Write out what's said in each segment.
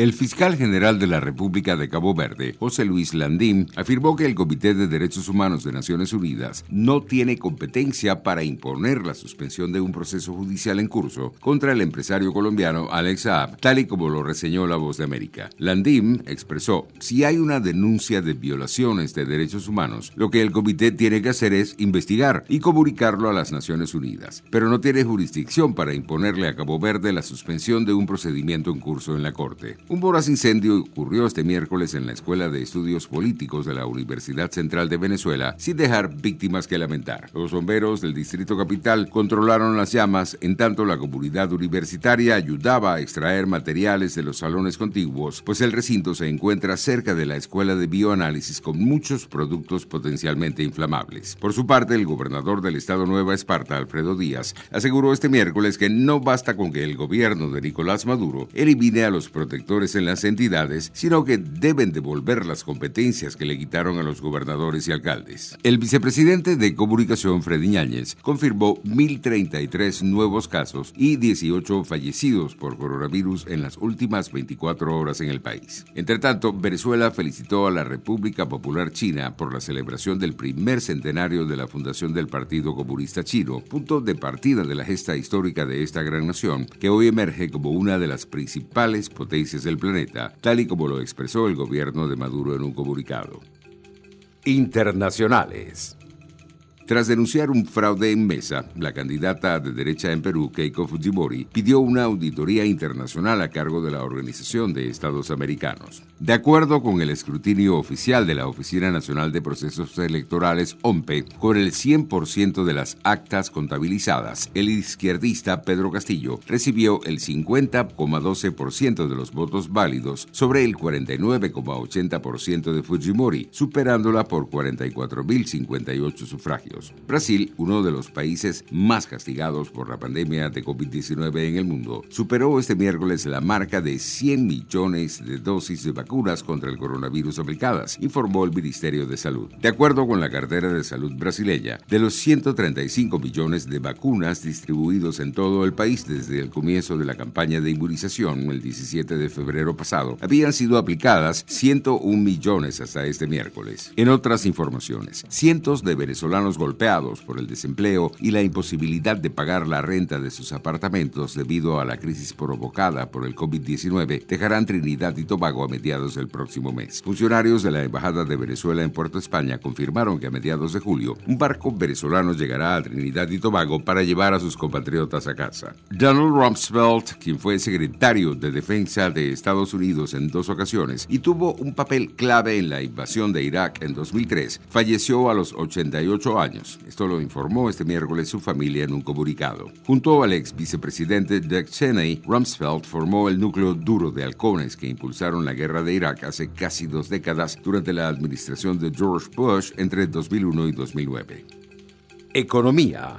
El fiscal general de la República de Cabo Verde, José Luis Landín, afirmó que el Comité de Derechos Humanos de Naciones Unidas no tiene competencia para imponer la suspensión de un proceso judicial en curso contra el empresario colombiano Alex Saab, tal y como lo reseñó La Voz de América. Landín expresó, si hay una denuncia de violaciones de derechos humanos, lo que el comité tiene que hacer es investigar y comunicarlo a las Naciones Unidas, pero no tiene jurisdicción para imponerle a Cabo Verde la suspensión de un procedimiento en curso en la Corte. Un voraz incendio ocurrió este miércoles en la Escuela de Estudios Políticos de la Universidad Central de Venezuela sin dejar víctimas que lamentar. Los bomberos del Distrito Capital controlaron las llamas en tanto la comunidad universitaria ayudaba a extraer materiales de los salones contiguos, pues el recinto se encuentra cerca de la Escuela de Bioanálisis con muchos productos potencialmente inflamables. Por su parte, el gobernador del estado Nueva Esparta, Alfredo Díaz, aseguró este miércoles que no basta con que el gobierno de Nicolás Maduro elimine a los protectores en las entidades, sino que deben devolver las competencias que le quitaron a los gobernadores y alcaldes. El vicepresidente de Comunicación, Freddy Ñáñez, confirmó 1.033 nuevos casos y 18 fallecidos por coronavirus en las últimas 24 horas en el país. Entre tanto, Venezuela felicitó a la República Popular China por la celebración del primer centenario de la fundación del Partido Comunista Chino, punto de partida de la gesta histórica de esta gran nación, que hoy emerge como una de las principales potencias del planeta, tal y como lo expresó el gobierno de Maduro en un comunicado. Internacionales. Tras denunciar un fraude en mesa, la candidata de derecha en Perú, Keiko Fujimori, pidió una auditoría internacional a cargo de la Organización de Estados Americanos. De acuerdo con el escrutinio oficial de la Oficina Nacional de Procesos Electorales, OMPE, con el 100% de las actas contabilizadas, el izquierdista Pedro Castillo recibió el 50,12% de los votos válidos sobre el 49,80% de Fujimori, superándola por 44.058 sufragios. Brasil, uno de los países más castigados por la pandemia de COVID-19 en el mundo, superó este miércoles la marca de 100 millones de dosis de vacunas contra el coronavirus aplicadas, informó el Ministerio de Salud. De acuerdo con la cartera de salud brasileña, de los 135 millones de vacunas distribuidos en todo el país desde el comienzo de la campaña de inmunización el 17 de febrero pasado, habían sido aplicadas 101 millones hasta este miércoles. En otras informaciones, cientos de venezolanos golpeados por el desempleo y la imposibilidad de pagar la renta de sus apartamentos debido a la crisis provocada por el COVID-19 dejarán Trinidad y Tobago a mediados del próximo mes. Funcionarios de la Embajada de Venezuela en Puerto España confirmaron que a mediados de julio un barco venezolano llegará a Trinidad y Tobago para llevar a sus compatriotas a casa. Donald Rumsfeld, quien fue secretario de Defensa de Estados Unidos en dos ocasiones y tuvo un papel clave en la invasión de Irak en 2003, falleció a los 88 años esto lo informó este miércoles su familia en un comunicado. Junto al ex vicepresidente Dick Cheney, Rumsfeld formó el núcleo duro de halcones que impulsaron la guerra de Irak hace casi dos décadas durante la administración de George Bush entre 2001 y 2009. Economía.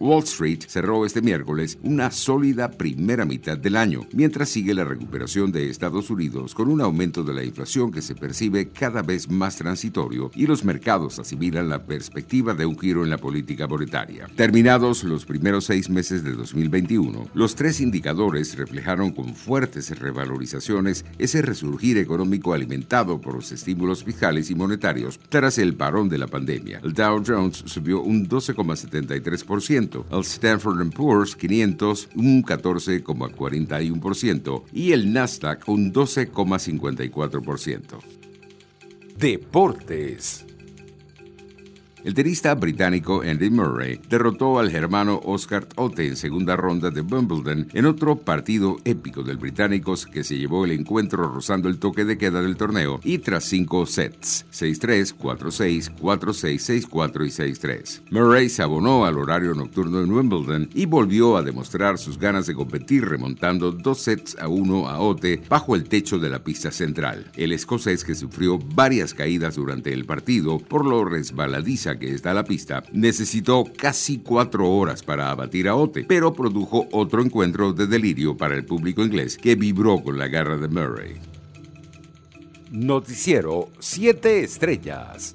Wall Street cerró este miércoles una sólida primera mitad del año, mientras sigue la recuperación de Estados Unidos con un aumento de la inflación que se percibe cada vez más transitorio y los mercados asimilan la perspectiva de un giro en la política monetaria. Terminados los primeros seis meses de 2021, los tres indicadores reflejaron con fuertes revalorizaciones ese resurgir económico alimentado por los estímulos fiscales y monetarios tras el parón de la pandemia. El Dow Jones subió un 12,73%, el Stanford Poor's 500 un 14,41% y el Nasdaq un 12,54%. Deportes. El tenista británico Andy Murray derrotó al germano Oscar Otte en segunda ronda de Wimbledon en otro partido épico del británico que se llevó el encuentro rozando el toque de queda del torneo y tras cinco sets, 6-3, 4-6, 4-6, 6-4 y 6-3. Murray se abonó al horario nocturno en Wimbledon y volvió a demostrar sus ganas de competir remontando dos sets a uno a Otte bajo el techo de la pista central. El escocés que sufrió varias caídas durante el partido por lo resbaladiza que está la pista, necesitó casi cuatro horas para abatir a Ote, pero produjo otro encuentro de delirio para el público inglés que vibró con la garra de Murray. Noticiero 7 Estrellas.